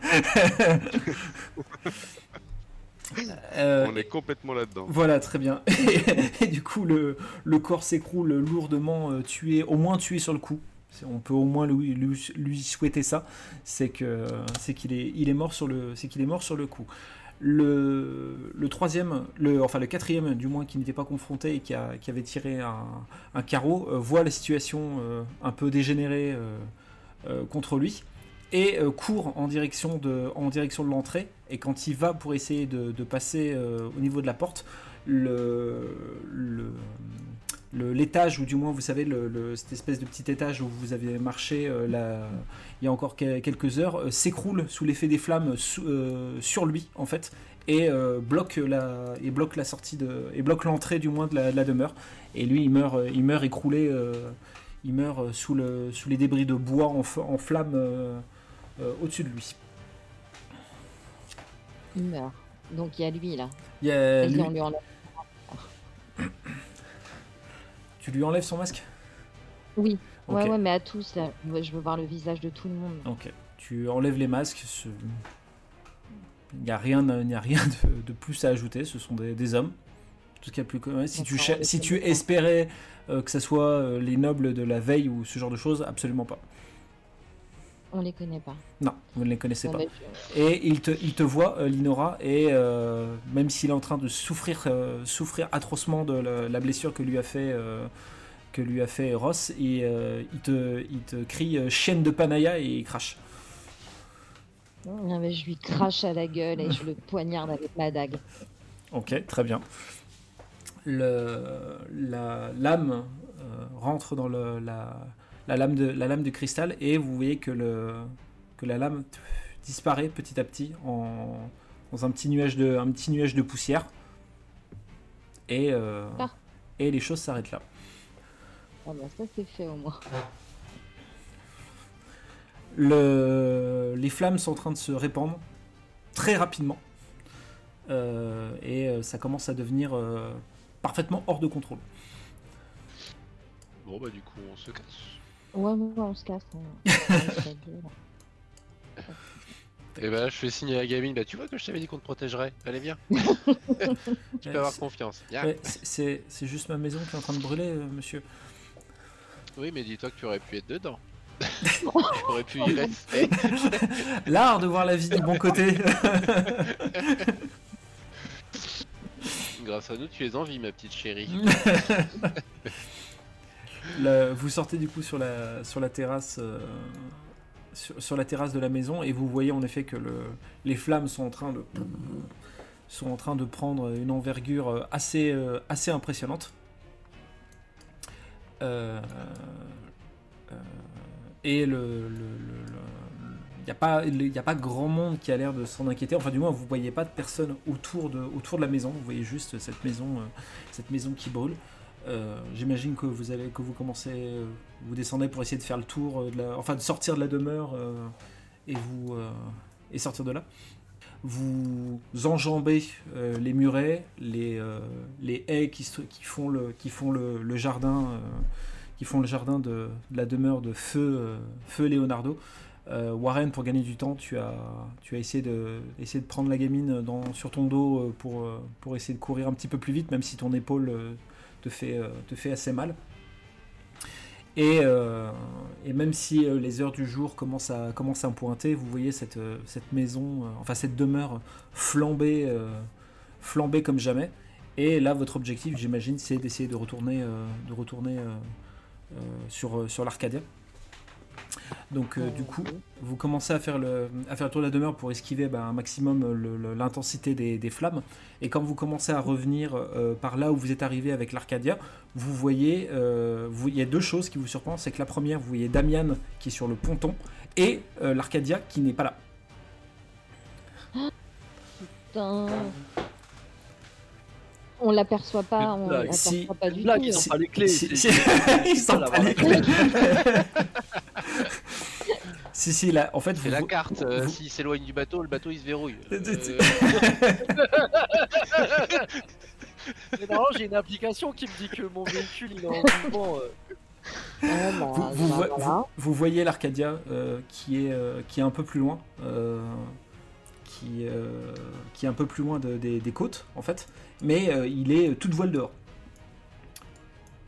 Euh, On est complètement là-dedans. Voilà, très bien. Et, et du coup, le, le corps s'écroule lourdement euh, tué, au moins tué sur le coup. On peut au moins lui, lui, lui souhaiter ça. C'est que c'est qu'il est, il est mort sur le, c'est qu'il est mort sur le coup. Le, le troisième, le, enfin le quatrième du moins qui n'était pas confronté et qui, a, qui avait tiré un, un carreau, euh, voit la situation euh, un peu dégénérée euh, contre lui et euh, court en direction de, en direction de l'entrée. Et quand il va pour essayer de, passer euh, au niveau de la porte, le, le- l'étage, ou du moins, vous savez, cette espèce de petit étage où vous avez marché euh, il y a encore que- quelques heures, s'écroule sous l'effet des flammes sur lui, en fait, et bloque la, et bloque la sortie de, et bloque l'entrée du moins de la, de la demeure. Et lui, il meurt, il meurt écroulé, il meurt sous, le, sous les débris de bois en, flammes au-dessus de lui. Il meurt. Donc il y a lui là. Il y a lui- lui enlève. tu lui enlèves son masque? Oui. Ouais, ouais, mais à tous là. Je veux voir le visage de tout le monde. Ok. Tu enlèves les masques. ce- Il n'y a rien, il n'y a rien de, de plus à ajouter. Ce sont des, des hommes. Tout ce qu'il y a plus. Si tu, si tu espérais euh, que ce soit euh, les nobles de la veille ou ce genre de choses, absolument pas. On les connaît pas. Non, vous ne les connaissez Bon, pas. je- Et il te, il te voit, euh, Linora, et euh, même s'il est en train de souffrir, euh, souffrir atrocement de la, la blessure que lui a fait, euh, que lui a fait Ross, et, il, te, il te crie chienne de Panaya et il crache. Non, mais je lui crache à la gueule et je le poignarde avec ma dague. Ok, très bien. Le, la lame rentre dans le, la, la, lame de, la lame de cristal et vous voyez que, le, que la lame disparaît petit à petit en, dans un petit nuage de, un petit nuage de poussière. Et, euh, Ah. et les choses s'arrêtent là. Ah bah ça c'est fait au moins. Le, les flammes sont en train de se répandre très rapidement. Euh, et euh, ça commence à devenir euh, parfaitement hors de contrôle. Bon bah du coup on se casse. Ouais, ouais, on se casse. hein. On se casse, là. Et bah je fais signe à la gamine, bah tu vois que je t'avais dit qu'on te protégerait. Allez viens, tu peux avoir confiance. Ouais, c'est juste ma maison qui est en train de brûler, euh, monsieur. Oui mais dis-toi que tu aurais pu être dedans. tu aurais pu y rester. L'art de voir la vie du bon côté. Grâce à nous tu es en vie ma petite chérie. Vous sortez du coup sur la, terrasse. euh, sur, la terrasse de la maison et vous voyez en effet que le, les flammes sont en train de sont en train de prendre une envergure euh, assez euh, assez impressionnante. Et il n'y a, pas- grand monde qui a l'air de s'en inquiéter. Enfin, du moins, vous voyez pas de personne autour de, la maison. Vous voyez juste cette maison, cette maison qui brûle. Euh, J'imagine que vous allez, que vous commencez, euh, vous descendez pour essayer de faire le tour, euh, enfin de sortir de la demeure et vous et sortir de là. Vous enjambez les murets, les, les haies qui, font le, qui font le, jardin, qui font le jardin de, la demeure de feu, feu Leonardo. Warren, pour gagner du temps, tu as, tu as essayé, de, essayé de prendre la gamine dans, sur ton dos pour, pour essayer de courir un petit peu plus vite, même si ton épaule te fait, euh, te fait assez mal. Et, euh, et même si euh, les heures du jour commencent à, commencent à pointer, vous voyez cette, cette maison, enfin cette demeure flambée, flambée comme jamais. Et là, votre objectif, j'imagine, c'est d'essayer de retourner, de retourner sur, sur l'Arcadia. Donc, euh, du coup, vous commencez à faire, le, à faire le tour de la demeure pour esquiver bah, un maximum euh, l'intensité des, des flammes. Et quand vous commencez à revenir euh, par là où vous êtes arrivé avec l'Arcadia, vous voyez, euh, vous- il y a deux choses qui vous surprennent. C'est que la première, vous voyez Damian qui est sur le ponton et euh, l'Arcadia qui n'est pas là. Putain. On l'aperçoit pas, on l'aperçoit Si- pas du tout. ils là. ont pas les clés. Si- si- Ils pas les clés. si, si, là, en fait, C'est vous, la carte, euh, vous- s'il s'éloigne du bateau, le bateau il se verrouille. Euh, Mais non, j'ai une application qui me dit que mon véhicule il est en mouvement. bah, vous, vous vo- voilà. vous- vous voyez l'Arcadia euh, qui, est, euh, qui est un peu plus loin, euh, qui, euh, qui est un peu plus loin de- des, des côtes en fait, mais euh, il est toute voile dehors.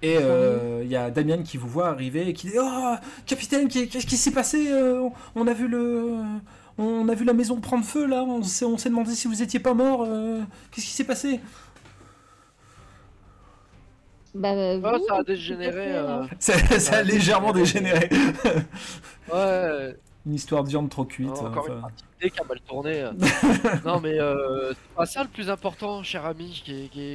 Et euh, il y a Damien qui vous voit arriver et qui dit Oh, capitaine, qu'est- qu'est-ce qui s'est passé Euh, on, a vu le. On a vu la maison prendre feu là, on s'est on s'est demandé si vous étiez pas mort, euh, qu'est-ce qui s'est passé? Bah, Ah, vous, ça a dégénéré. euh, ça, ça a légèrement dégénéré. Ouais, une histoire de viande trop cuite. Non, encore enfin. une partie de dés qui a mal tourné. non, mais euh, c'est pas ça le plus important, cher ami.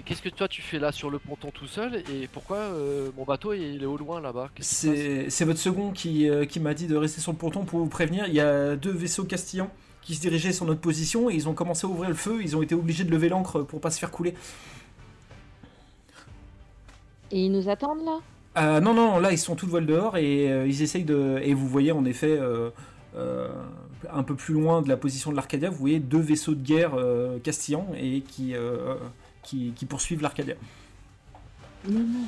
Qu'est-ce que toi tu fais là sur le ponton tout seul et pourquoi euh, mon bateau il est au loin là-bas? C'est c'est votre second qui, euh, qui m'a dit de rester sur le ponton pour vous prévenir. Il y a deux vaisseaux castillans qui se dirigeaient sur notre position et ils ont commencé à ouvrir le feu. Ils ont été obligés de lever l'ancre pour pas se faire couler. Et ils nous attendent là? Euh, non, non, là ils sont tout de voile dehors et euh, ils essayent de. Et vous voyez en effet, euh, un peu plus loin de la position de l'Arcadia, vous voyez deux vaisseaux de guerre euh, castillans et qui, euh, qui, qui poursuivent l'Arcadia. Non, non.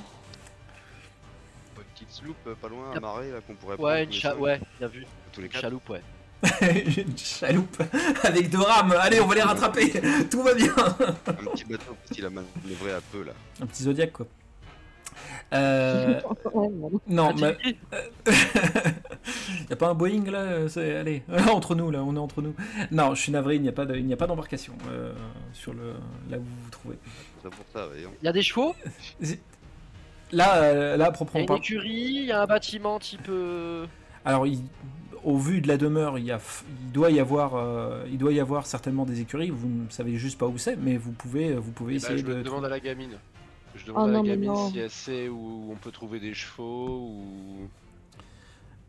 Une petite sloop euh, pas loin, amarrée là qu'on pourrait prendre Ouais, une cha... ouais, bien vu. tous les Une quatre. chaloupe, ouais. Une chaloupe avec deux rames. Allez, on va les rattraper. Tout va bien. Un petit bateau facile à manœuvrer à peu là. Un petit zodiaque quoi. Euh, non, Ah, mais y a pas un Boeing là c'est- Allez, entre nous là, on est entre nous. Non, je suis navré, il n'y a pas de- il n'y a pas d'embarcation euh, sur le là où vous vous trouvez. C'est pour ça, voyons. Il y a des chevaux, Là, euh, là, il y a proprement une écurie, il y a un bâtiment type. euh, Alors, il- au vu de la demeure, il, y a, f- il doit y avoir, euh, il doit y avoir certainement des écuries. Vous ne savez juste pas où c'est, mais vous pouvez, vous pouvez Eh ben, essayer je de. le demande trouver- à la gamine. Je Oh demande à non, la mais gamine non. si elle sait où on peut trouver des chevaux ou.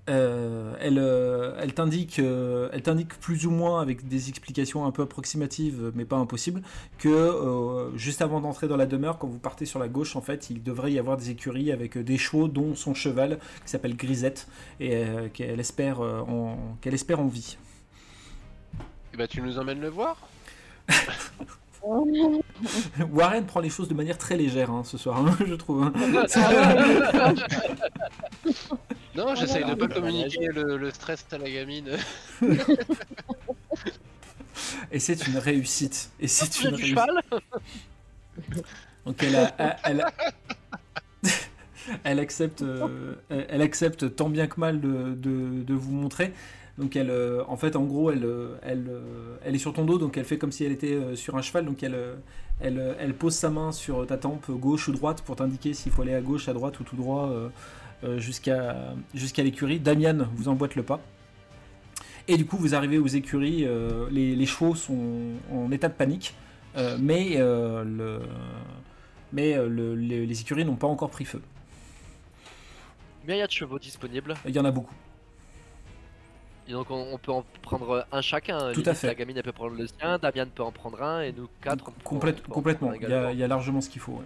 Euh, elle, euh, elle t'indique, euh, elle t'indique plus ou moins avec des explications un peu approximatives, mais pas impossibles, que euh, juste avant d'entrer dans la demeure, quand vous partez sur la gauche, en fait, il devrait y avoir des écuries avec des chevaux, dont son cheval qui s'appelle Grisette et euh, qu'elle espère, euh, en, qu'elle espère en vie. Eh ben, tu nous emmènes le voir? Warren prend les choses de manière très légère hein, ce soir, hein, je trouve. Non, j'essaye de pas communiquer le, le stress à la gamine. Et c'est une réussite. Et c'est une réussite. cheval Donc elle, a- elle, a- elle accepte, euh, elle elle accepte tant bien que mal de, de- de vous montrer. Donc elle, euh, en fait, en gros, elle, euh, elle, euh, elle est sur ton dos, donc elle fait comme si elle était sur un cheval. Donc elle, elle, elle pose sa main sur ta tempe gauche ou droite pour t'indiquer s'il faut aller à gauche, à droite ou tout droit euh, jusqu'à jusqu'à l'écurie. Damian vous emboîte le pas. Et du coup, vous arrivez aux écuries. euh, les, les chevaux sont en état de panique, mais le mais le- les, les écuries n'ont pas encore pris feu. Combien il y a de chevaux disponibles Il y en a beaucoup. Et donc on, on peut en prendre un chacun. Tout à fait. La gamine elle peut prendre le sien, Damien peut en prendre un et nous quatre. on peut en- Complète- on peut en complètement. Il y, a, également. il y a largement ce qu'il faut. ouais.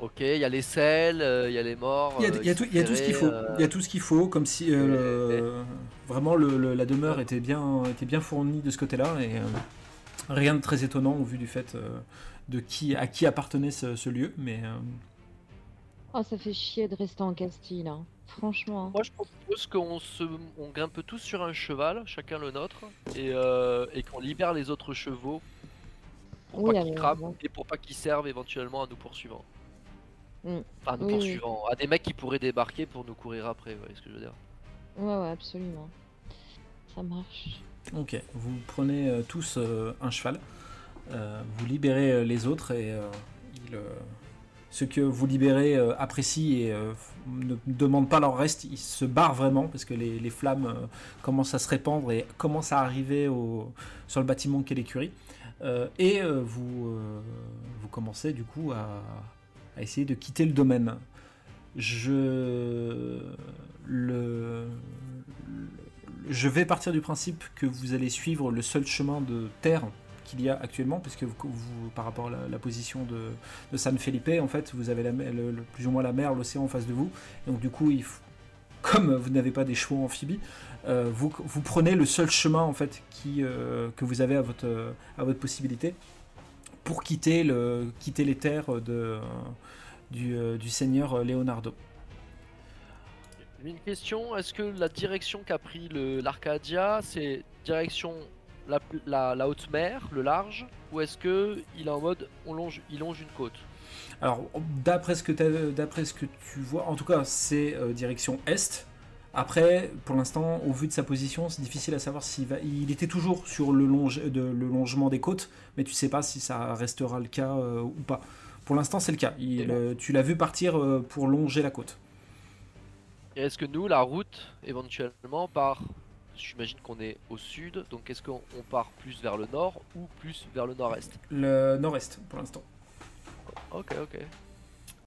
Ok, il y a les selles, euh, il y a les morts. Il y a, il y a qui tout, sont il y a tout ce qu'il faut. euh, Il y a tout ce qu'il faut, comme si euh, vraiment le- le- la demeure était bien, était bien fournie de ce côté-là et euh, rien de très étonnant au vu du fait euh, de qui, à qui appartenait ce, ce lieu. Mais euh, Oh, ça fait chier de rester en Castille, là. Franchement. Moi je propose qu'on se, on grimpe tous sur un cheval, chacun le nôtre, et, euh, et qu'on libère les autres chevaux pour Oui, pas qu'ils crament ouais. et pour pas qu'ils servent éventuellement à nous poursuivants. Mm. Enfin, nous Oui, oui. poursuivants, à des mecs qui pourraient débarquer pour nous courir après, vous voyez ce que je veux dire. Ouais, ouais, absolument. Ça marche. ok, vous prenez euh, tous euh, un cheval, euh, vous libérez euh, les autres et euh, ils, euh, ceux que vous libérez euh, apprécient et euh, ne demandent pas leur reste, ils se barrent vraiment parce que les, flammes euh, commencent à se répandre et commencent à arriver au, sur le bâtiment qu'est l'écurie. Euh, et vous, commencez du coup à, essayer de quitter le domaine. Je vais partir du principe que vous allez suivre le seul chemin de terre qu'il y a actuellement, puisque vous, vous- par rapport à la, position de, San Felipe, en fait, vous avez la, le- plus ou moins la mer, l'océan en face de vous. Donc du coup, il comme vous n'avez pas des chevaux amphibies, euh, vous, vous prenez le seul chemin en fait qui, euh, que vous avez à votre, à votre possibilité pour quitter, le, quitter les terres de, du, euh, du seigneur Leonardo. Une question, est-ce que la direction qu'a pris l'Arcadia, c'est direction la, la, la haute mer, le large, ou est-ce que il est en mode on longe, il longe une côte? Alors, d'après ce, que ce tu vois, en tout cas, c'est euh, direction est. Après, pour l'instant, au vu de sa position, c'est difficile à savoir s'il va. Il était toujours sur le, longe... de- le longement des côtes, mais tu sais pas si ça restera le cas euh, ou pas. Pour l'instant, c'est le cas. Il, Et bon. euh, tu l'as vu partir pour longer la côte. Et est-ce que nous, la route, éventuellement, part. J'imagine qu'on est au sud, donc est-ce qu'on on part plus vers le nord ou plus vers le nord-est? Le nord-est pour l'instant. Ok, ok.